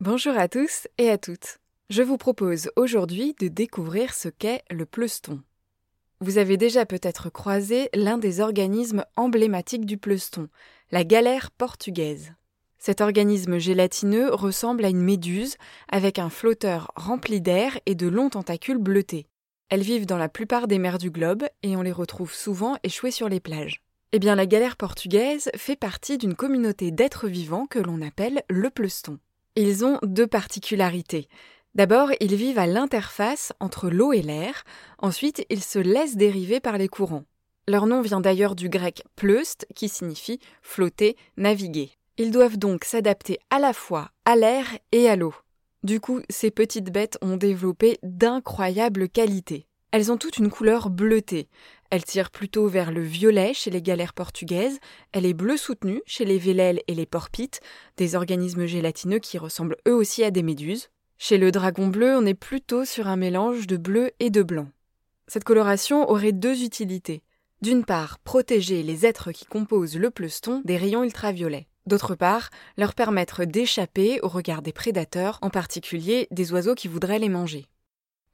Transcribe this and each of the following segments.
Bonjour à tous et à toutes. Je vous propose aujourd'hui de découvrir ce qu'est le pleuston. Vous avez déjà peut-être croisé l'un des organismes emblématiques du pleuston, la galère portugaise. Cet organisme gélatineux ressemble à une méduse avec un flotteur rempli d'air et de longs tentacules bleutés. Elles vivent dans la plupart des mers du globe et on les retrouve souvent échouées sur les plages. Eh bien, la galère portugaise fait partie d'une communauté d'êtres vivants que l'on appelle le pleuston. Ils ont deux particularités. D'abord, ils vivent à l'interface entre l'eau et l'air, ensuite ils se laissent dériver par les courants. Leur nom vient d'ailleurs du grec pleust, qui signifie flotter, naviguer. Ils doivent donc s'adapter à la fois à l'air et à l'eau. Du coup, ces petites bêtes ont développé d'incroyables qualités. Elles ont toutes une couleur bleutée. Elle tire plutôt vers le violet chez les galères portugaises, elle est bleue soutenue chez les vélèles et les porpites, des organismes gélatineux qui ressemblent eux aussi à des méduses. Chez le dragon bleu, on est plutôt sur un mélange de bleu et de blanc. Cette coloration aurait deux utilités. D'une part, protéger les êtres qui composent le pleuston des rayons ultraviolets. D'autre part, leur permettre d'échapper au regard des prédateurs, en particulier des oiseaux qui voudraient les manger.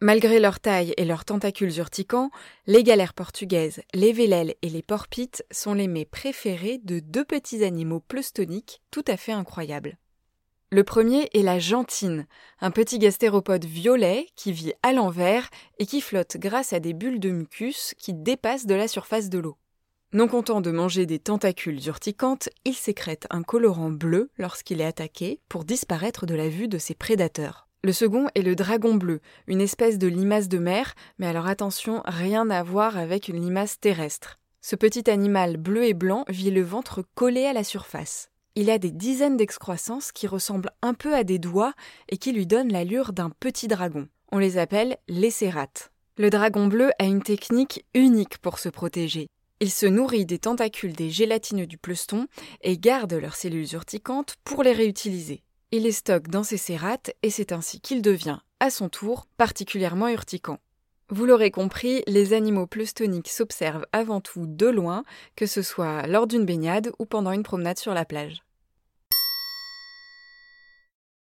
Malgré leur taille et leurs tentacules urticants, les galères portugaises, les vélèles et les porpites sont les mets préférés de deux petits animaux pleustoniques tout à fait incroyables. Le premier est la gentine, un petit gastéropode violet qui vit à l'envers et qui flotte grâce à des bulles de mucus qui dépassent de la surface de l'eau. Non content de manger des tentacules urticantes, il sécrète un colorant bleu lorsqu'il est attaqué pour disparaître de la vue de ses prédateurs. Le second est le dragon bleu, une espèce de limace de mer, mais alors attention, rien à voir avec une limace terrestre. Ce petit animal bleu et blanc vit le ventre collé à la surface. Il a des dizaines d'excroissances qui ressemblent un peu à des doigts et qui lui donnent l'allure d'un petit dragon. On les appelle les cérates. Le dragon bleu a une technique unique pour se protéger. Il se nourrit des tentacules des gélatineux du pleuston et garde leurs cellules urticantes pour les réutiliser. Il les stocke dans ses cérates et c'est ainsi qu'il devient, à son tour, particulièrement urticant. Vous l'aurez compris, les animaux pleustoniques s'observent avant tout de loin, que ce soit lors d'une baignade ou pendant une promenade sur la plage.